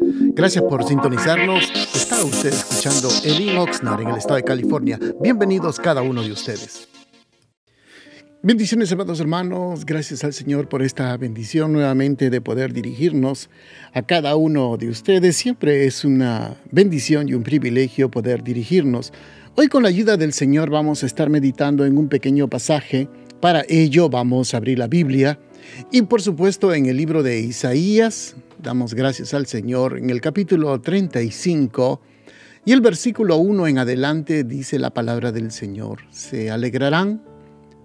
Gracias por sintonizarnos. Está usted escuchando Elin Oxnard en el estado de California. Bienvenidos cada uno de ustedes. Bendiciones, amados hermanos. Gracias al Señor por esta bendición nuevamente de poder dirigirnos a cada uno de ustedes. Siempre es una bendición y un privilegio poder dirigirnos. Hoy con la ayuda del Señor vamos a estar meditando en un pequeño pasaje. Para ello vamos a abrir la Biblia y por supuesto en el libro de Isaías. Damos gracias al Señor en el capítulo 35 y el versículo 1 en adelante dice la palabra del Señor. Se alegrarán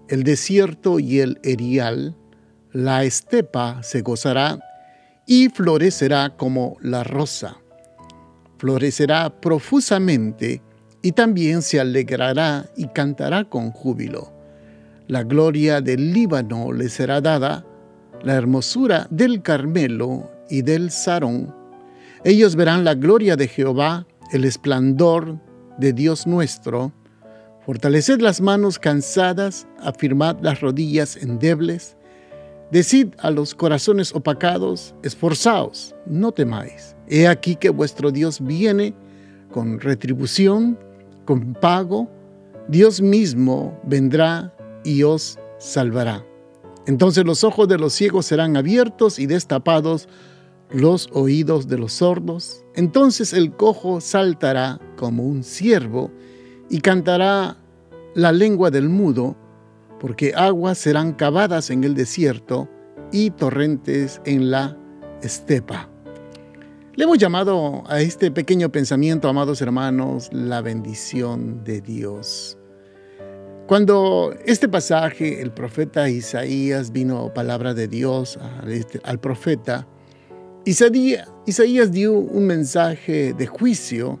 el desierto y el erial, la estepa se gozará y florecerá como la rosa. Florecerá profusamente y también se alegrará y cantará con júbilo. La gloria del Líbano le será dada, la hermosura del Carmelo y del Sarón. Ellos verán la gloria de Jehová, el esplendor de Dios nuestro, Fortaleced las manos cansadas, afirmad las rodillas endebles. Decid a los corazones opacados, esforzaos, no temáis. He aquí que vuestro Dios viene con retribución, con pago. Dios mismo vendrá y os salvará. Entonces los ojos de los ciegos serán abiertos y destapados los oídos de los sordos. Entonces el cojo saltará como un ciervo y cantará la lengua del mudo, porque aguas serán cavadas en el desierto y torrentes en la estepa. Le hemos llamado a este pequeño pensamiento, amados hermanos, la bendición de Dios. Cuando este pasaje, el profeta Isaías vino palabra de Dios al, este, profeta, Isaías, dio un mensaje de juicio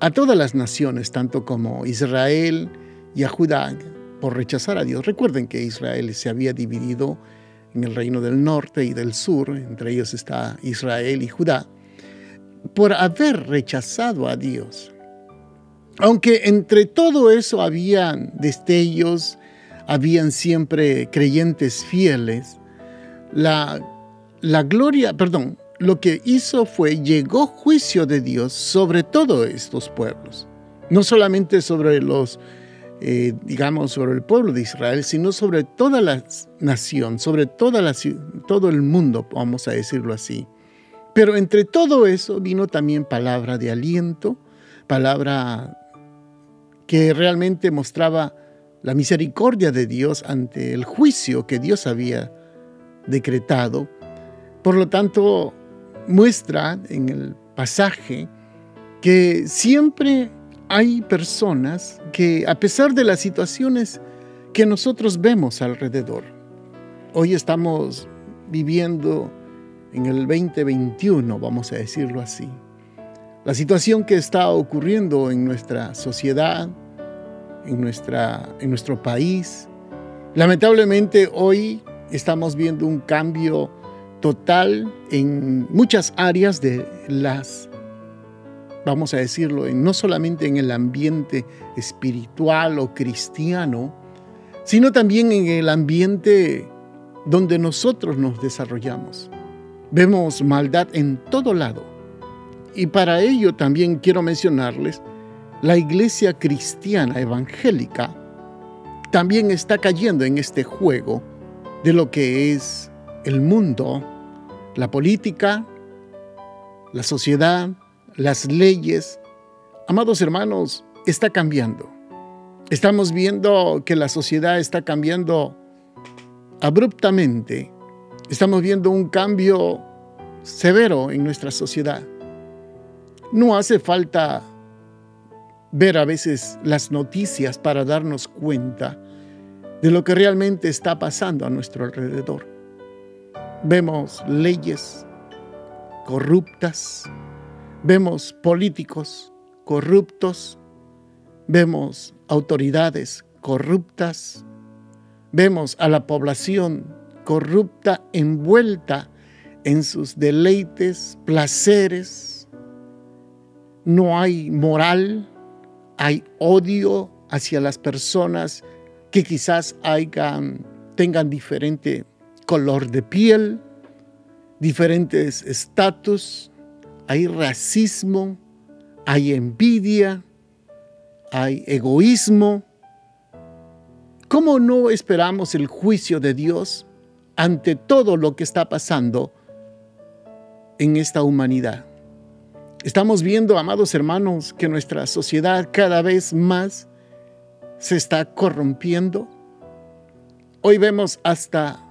a todas las naciones, tanto como Israel y a Judá por rechazar a Dios. Recuerden que Israel se había dividido en el reino del norte y del sur, entre ellos está Israel y Judá, por haber rechazado a Dios. Aunque entre todo eso habían destellos, habían siempre creyentes fieles, la, la gloria, perdón, lo que hizo fue, llegó juicio de Dios sobre todos estos pueblos, no solamente sobre los, eh, digamos, sobre el pueblo de Israel, sino sobre toda la nación, sobre toda la, todo el mundo, vamos a decirlo así. Pero entre todo eso vino también palabra de aliento, palabra que realmente mostraba la misericordia de Dios ante el juicio que Dios había decretado. Por lo tanto, muestra en el pasaje que siempre hay personas que a pesar de las situaciones que nosotros vemos alrededor, hoy estamos viviendo en el 2021, vamos a decirlo así, la situación que está ocurriendo en nuestra sociedad, en, nuestra, en nuestro país, lamentablemente hoy estamos viendo un cambio total en muchas áreas de las, vamos a decirlo, no solamente en el ambiente espiritual o cristiano, sino también en el ambiente donde nosotros nos desarrollamos. Vemos maldad en todo lado. Y para ello también quiero mencionarles, la iglesia cristiana evangélica también está cayendo en este juego de lo que es el mundo, la política, la sociedad, las leyes, amados hermanos, está cambiando. Estamos viendo que la sociedad está cambiando abruptamente. Estamos viendo un cambio severo en nuestra sociedad. No hace falta ver a veces las noticias para darnos cuenta de lo que realmente está pasando a nuestro alrededor. Vemos leyes corruptas, vemos políticos corruptos, vemos autoridades corruptas, vemos a la población corrupta envuelta en sus deleites, placeres. No hay moral, hay odio hacia las personas que quizás tengan diferente color de piel, diferentes estatus, hay racismo, hay envidia, hay egoísmo. ¿Cómo no esperamos el juicio de Dios ante todo lo que está pasando en esta humanidad? Estamos viendo, amados hermanos, que nuestra sociedad cada vez más se está corrompiendo. Hoy vemos hasta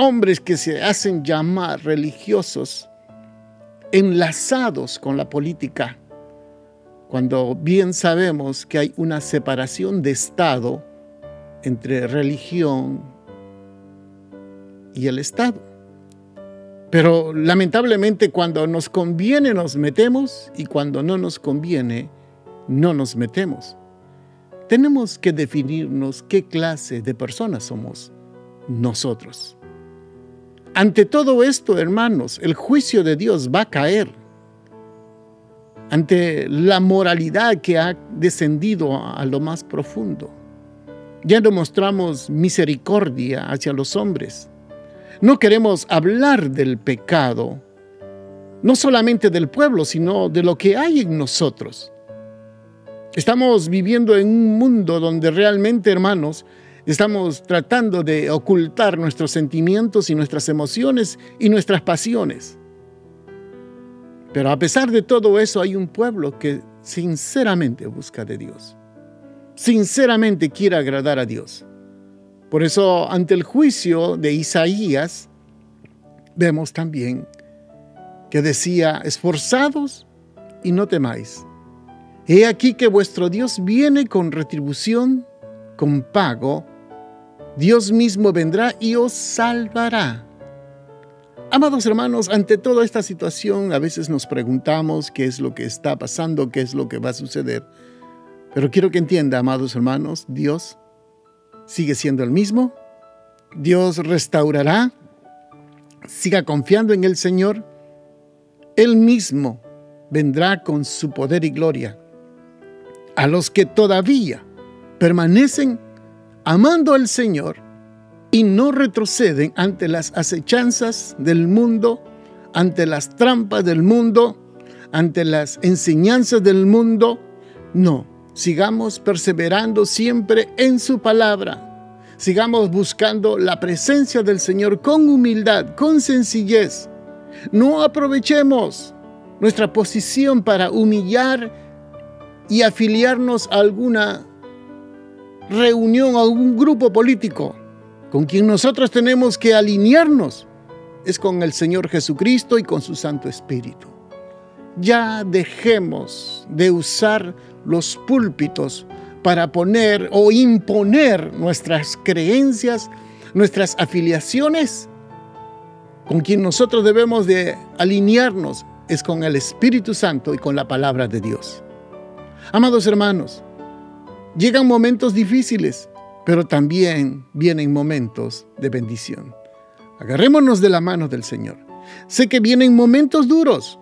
hombres que se hacen llamar religiosos enlazados con la política, cuando bien sabemos que hay una separación de Estado entre religión y el Estado. Pero lamentablemente cuando nos conviene nos metemos y cuando no nos conviene no nos metemos. Tenemos que definirnos qué clase de personas somos nosotros. Ante todo esto, hermanos, el juicio de Dios va a caer. Ante la moralidad que ha descendido a lo más profundo. Ya no mostramos misericordia hacia los hombres no queremos hablar del pecado, no solamente del pueblo, sino de lo que hay en nosotros. Estamos viviendo en un mundo donde realmente, hermanos, estamos tratando de ocultar nuestros sentimientos y nuestras emociones y nuestras pasiones. Pero a pesar de todo eso, hay un pueblo que sinceramente busca de Dios. Sinceramente quiere agradar a Dios. Por eso, ante el juicio de Isaías, vemos también que decía, esforzados y no temáis. He aquí que vuestro Dios viene con retribución, con pago. Dios mismo vendrá y os salvará. Amados hermanos, ante toda esta situación a veces nos preguntamos qué es lo que está pasando, qué es lo que va a suceder. Pero quiero que entienda, amados hermanos, Dios sigue siendo el mismo. Dios restaurará. Siga confiando en el Señor. Él mismo vendrá con su poder y gloria. A los que todavía permanecen amando al Señor y no retroceden ante las acechanzas del mundo, ante las trampas del mundo, ante las enseñanzas del mundo. No, Sigamos perseverando siempre en su palabra. Sigamos buscando la presencia del Señor con humildad, con sencillez. No aprovechemos nuestra posición para humillar y afiliarnos a alguna reunión, a algún grupo político. Con quien nosotros tenemos que alinearnos es con el Señor Jesucristo y con su Santo Espíritu. Ya dejemos de usar los púlpitos para poner o imponer nuestras creencias, nuestras afiliaciones. Con quien nosotros debemos de alinearnos es con el Espíritu Santo y con la palabra de Dios. Amados hermanos, llegan momentos difíciles, pero también vienen momentos de bendición. Agarrémonos de la mano del Señor. Sé que vienen momentos duros,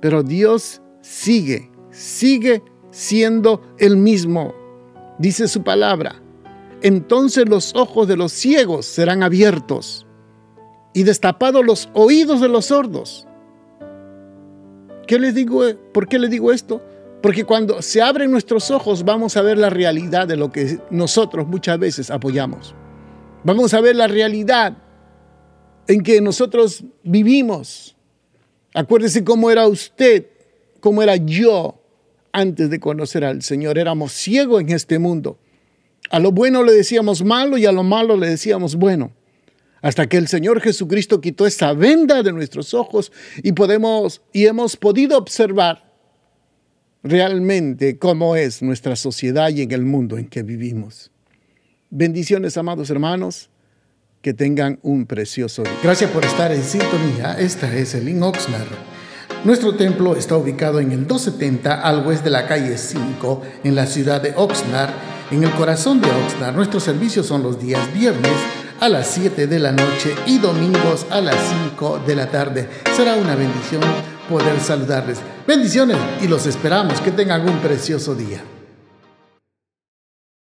pero Dios sigue, sigue siendo el mismo. Dice su palabra. Entonces los ojos de los ciegos serán abiertos y destapados los oídos de los sordos. ¿Qué digo? ¿Por qué les digo esto? Porque cuando se abren nuestros ojos vamos a ver la realidad de lo que nosotros muchas veces apoyamos. Vamos a ver la realidad en que nosotros vivimos. Acuérdese cómo era usted, cómo era yo, antes de conocer al Señor. Éramos ciegos en este mundo. A lo bueno le decíamos malo y a lo malo le decíamos bueno. Hasta que el Señor Jesucristo quitó esa venda de nuestros ojos y podemos y hemos podido observar realmente cómo es nuestra sociedad y en el mundo en que vivimos. Bendiciones, amados hermanos. Que tengan un precioso día. Gracias por estar en sintonía. Esta es el Oxnard nuestro templo está ubicado en el 270 al oeste de la calle 5 en la ciudad de Oxnard, en el corazón de Oxnard. Nuestros servicios son los días viernes a las 7 de la noche y domingos a las 5 de la tarde. Será una bendición poder saludarles. Bendiciones y los esperamos. Que tengan un precioso día.